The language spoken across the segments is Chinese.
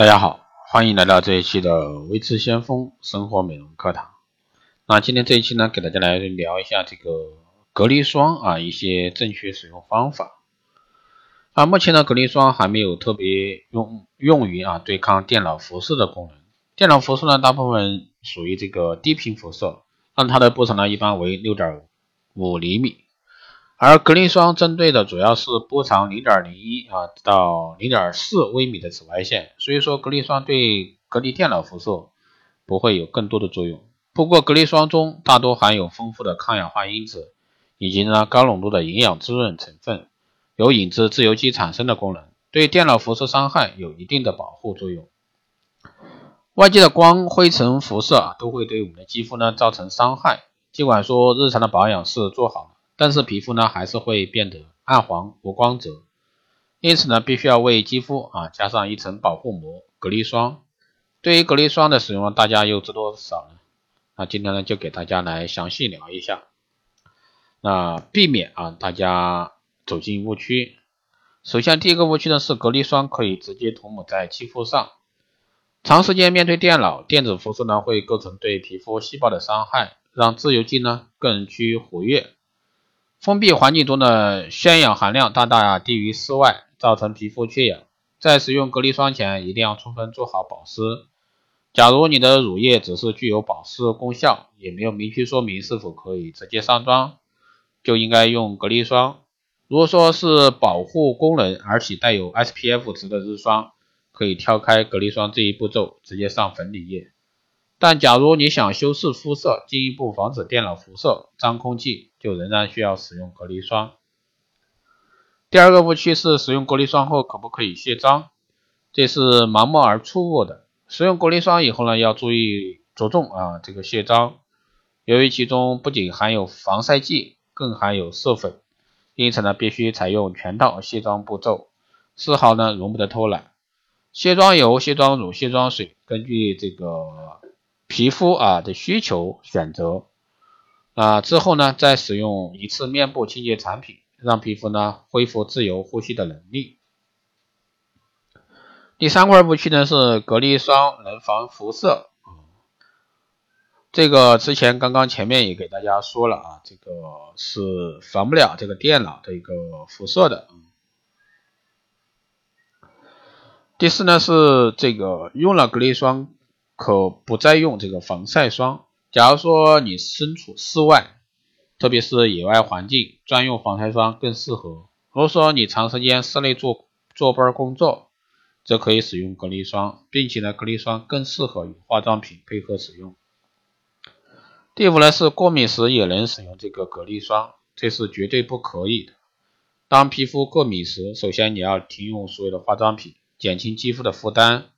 大家好，欢迎来到这一期的维持先锋生活美容课堂。那今天这一期呢，给大家来聊一下这个隔离霜啊，一些正确使用方法。啊，目前的隔离霜还没有特别用用于啊对抗电脑辐射的功能。电脑辐射呢，大部分属于这个低频辐射，那它的波长呢一般为六点五厘米。而隔离霜针对的主要是波长零点零一啊到零点四微米的紫外线，所以说隔离霜对隔离电脑辐射不会有更多的作用。不过隔离霜中大多含有丰富的抗氧化因子，以及呢高浓度的营养滋润成分，有引致自由基产生的功能，对电脑辐射伤害有一定的保护作用。外界的光、灰尘、辐射啊都会对我们的肌肤呢造成伤害，尽管说日常的保养是做好了。但是皮肤呢还是会变得暗黄无光泽，因此呢必须要为肌肤啊加上一层保护膜隔离霜。对于隔离霜的使用，大家又知多少呢？那今天呢就给大家来详细聊一下。那避免啊大家走进误区。首先第一个误区呢是隔离霜可以直接涂抹在肌肤上，长时间面对电脑电子辐射呢会构成对皮肤细胞的伤害，让自由基呢更趋活跃。封闭环境中的宣氧含量大大低于室外，造成皮肤缺氧。在使用隔离霜前，一定要充分做好保湿。假如你的乳液只是具有保湿功效，也没有明确说明是否可以直接上妆，就应该用隔离霜。如果说是保护功能而且带有 SPF 值的日霜，可以跳开隔离霜这一步骤，直接上粉底液。但假如你想修饰肤色，进一步防止电脑辐射、脏空气，就仍然需要使用隔离霜。第二个误区是使用隔离霜后可不可以卸妆？这是盲目而错误的。使用隔离霜以后呢，要注意着重啊这个卸妆。由于其中不仅含有防晒剂，更含有色粉，因此呢必须采用全套卸妆步骤，丝毫呢容不得偷懒。卸妆油、卸妆乳、卸妆水，根据这个。皮肤啊的需求选择啊之后呢，再使用一次面部清洁产品，让皮肤呢恢复自由呼吸的能力。第三块误区呢是隔离霜能防辐射，这个之前刚刚前面也给大家说了啊，这个是防不了这个电脑的一个辐射的。第四呢是这个用了隔离霜。可不再用这个防晒霜。假如说你身处室外，特别是野外环境，专用防晒霜更适合。如果说你长时间室内坐坐班工作，则可以使用隔离霜，并且呢，隔离霜更适合与化妆品配合使用。第五呢是过敏时也能使用这个隔离霜，这是绝对不可以的。当皮肤过敏时，首先你要停用所有的化妆品，减轻肌肤的负担。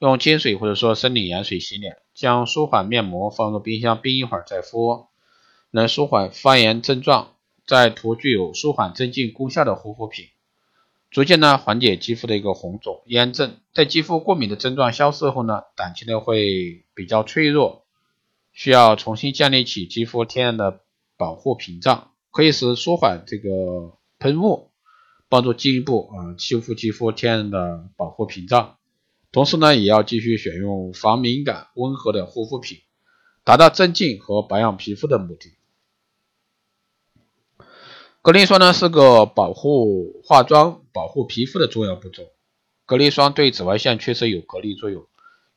用清水或者说生理盐水洗脸，将舒缓面膜放入冰箱冰一会儿再敷，能舒缓发炎症状。再涂具有舒缓镇静功效的护肤品，逐渐呢缓解肌肤的一个红肿炎症。在肌肤过敏的症状消失后呢，短期内会比较脆弱，需要重新建立起肌肤天然的保护屏障。可以使舒缓这个喷雾，帮助进一步啊修复肌肤天然的保护屏障。同时呢，也要继续选用防敏感、温和的护肤品，达到镇静和保养皮肤的目的。隔离霜呢是个保护化妆、保护皮肤的重要步骤。隔离霜对紫外线确实有隔离作用，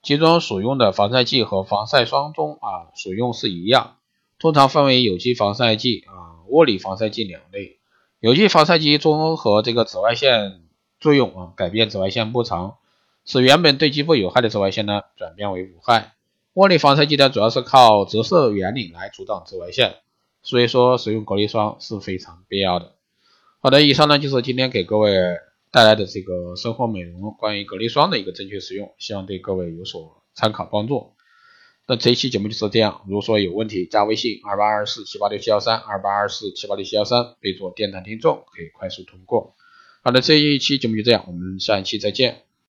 其中所用的防晒剂和防晒霜中啊所用是一样，通常分为有机防晒剂啊、物理防晒剂两类。有机防晒剂综合这个紫外线作用啊，改变紫外线波长。使原本对肌肤有害的紫外线呢转变为无害。物理防晒剂呢主要是靠折射原理来阻挡紫外线，所以说使用隔离霜是非常必要的。好的，以上呢就是今天给各位带来的这个生活美容关于隔离霜的一个正确使用，希望对各位有所参考帮助。那这一期节目就是这样，如果说有问题，加微信二八二四七八六七幺三二八二四七八六七幺三，备注电台听众，可以快速通过。好的，这一期节目就这样，我们下一期再见。